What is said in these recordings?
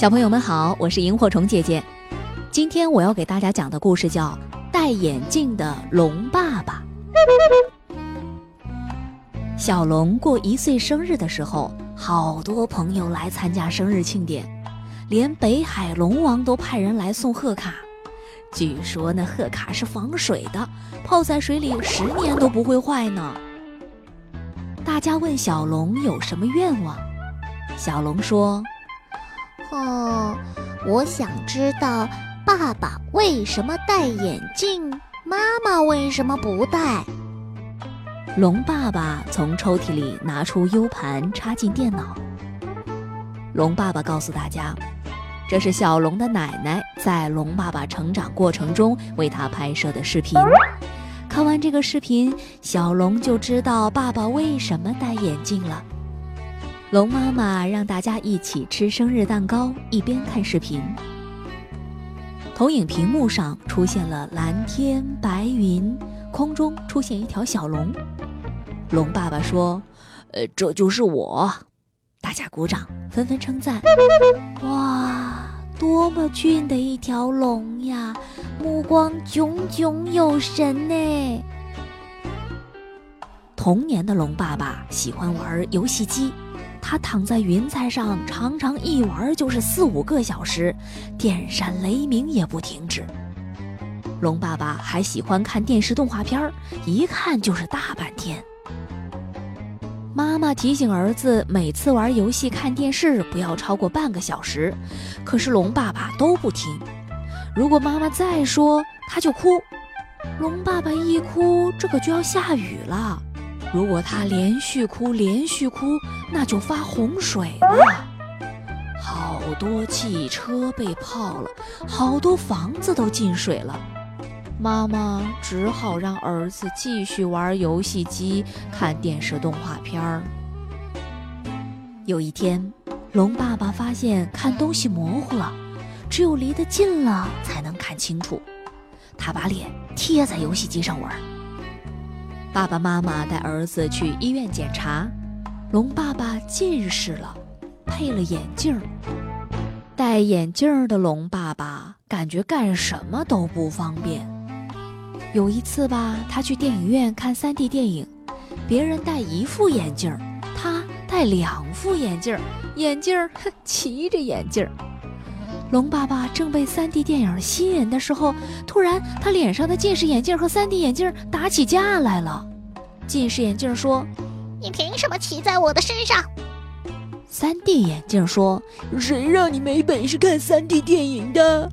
小朋友们好，我是萤火虫姐姐。今天我要给大家讲的故事叫《戴眼镜的龙爸爸》。小龙过一岁生日的时候，好多朋友来参加生日庆典，连北海龙王都派人来送贺卡。据说那贺卡是防水的，泡在水里十年都不会坏呢。大家问小龙有什么愿望，小龙说。哦，我想知道爸爸为什么戴眼镜，妈妈为什么不戴？龙爸爸从抽屉里拿出 U 盘，插进电脑。龙爸爸告诉大家，这是小龙的奶奶在龙爸爸成长过程中为他拍摄的视频。看完这个视频，小龙就知道爸爸为什么戴眼镜了。龙妈妈让大家一起吃生日蛋糕，一边看视频。投影屏幕上出现了蓝天白云，空中出现一条小龙。龙爸爸说：“呃，这就是我。”大家鼓掌，纷纷称赞：“哇，多么俊的一条龙呀！目光炯炯有神呢！”童年的龙爸爸喜欢玩游戏机。他躺在云彩上，常常一玩就是四五个小时，电闪雷鸣也不停止。龙爸爸还喜欢看电视动画片一看就是大半天。妈妈提醒儿子，每次玩游戏、看电视不要超过半个小时，可是龙爸爸都不听。如果妈妈再说，他就哭。龙爸爸一哭，这可就要下雨了。如果他连续哭，连续哭，那就发洪水了。好多汽车被泡了，好多房子都进水了。妈妈只好让儿子继续玩游戏机、看电视动画片儿。有一天，龙爸爸发现看东西模糊了，只有离得近了才能看清楚。他把脸贴在游戏机上玩。爸爸妈妈带儿子去医院检查，龙爸爸近视了，配了眼镜。戴眼镜的龙爸爸感觉干什么都不方便。有一次吧，他去电影院看 3D 电影，别人戴一副眼镜，他戴两副眼镜，眼镜儿骑着眼镜儿。龙爸爸正被 3D 电影吸引的时候，突然他脸上的近视眼镜和 3D 眼镜打起架来了。近视眼镜说：“你凭什么骑在我的身上？”3D 眼镜说：“谁让你没本事看 3D 电影的？”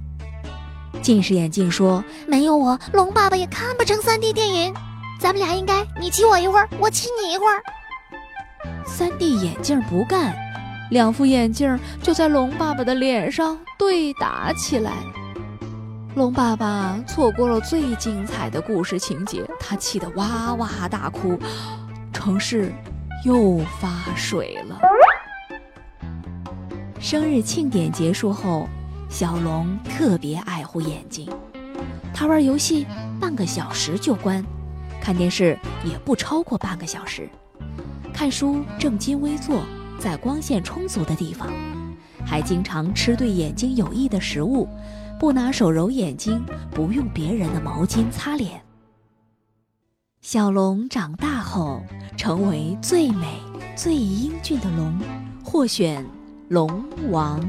近视眼镜说：“没有我，龙爸爸也看不成 3D 电影。咱们俩应该你骑我一会儿，我骑你一会儿。”3D 眼镜不干。两副眼镜就在龙爸爸的脸上对打起来，龙爸爸错过了最精彩的故事情节，他气得哇哇大哭，城市又发水了。生日庆典结束后，小龙特别爱护眼睛，他玩游戏半个小时就关，看电视也不超过半个小时，看书正襟危坐。在光线充足的地方，还经常吃对眼睛有益的食物，不拿手揉眼睛，不用别人的毛巾擦脸。小龙长大后成为最美、最英俊的龙，获选龙王。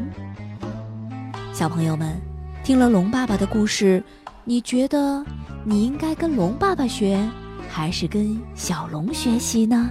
小朋友们，听了龙爸爸的故事，你觉得你应该跟龙爸爸学，还是跟小龙学习呢？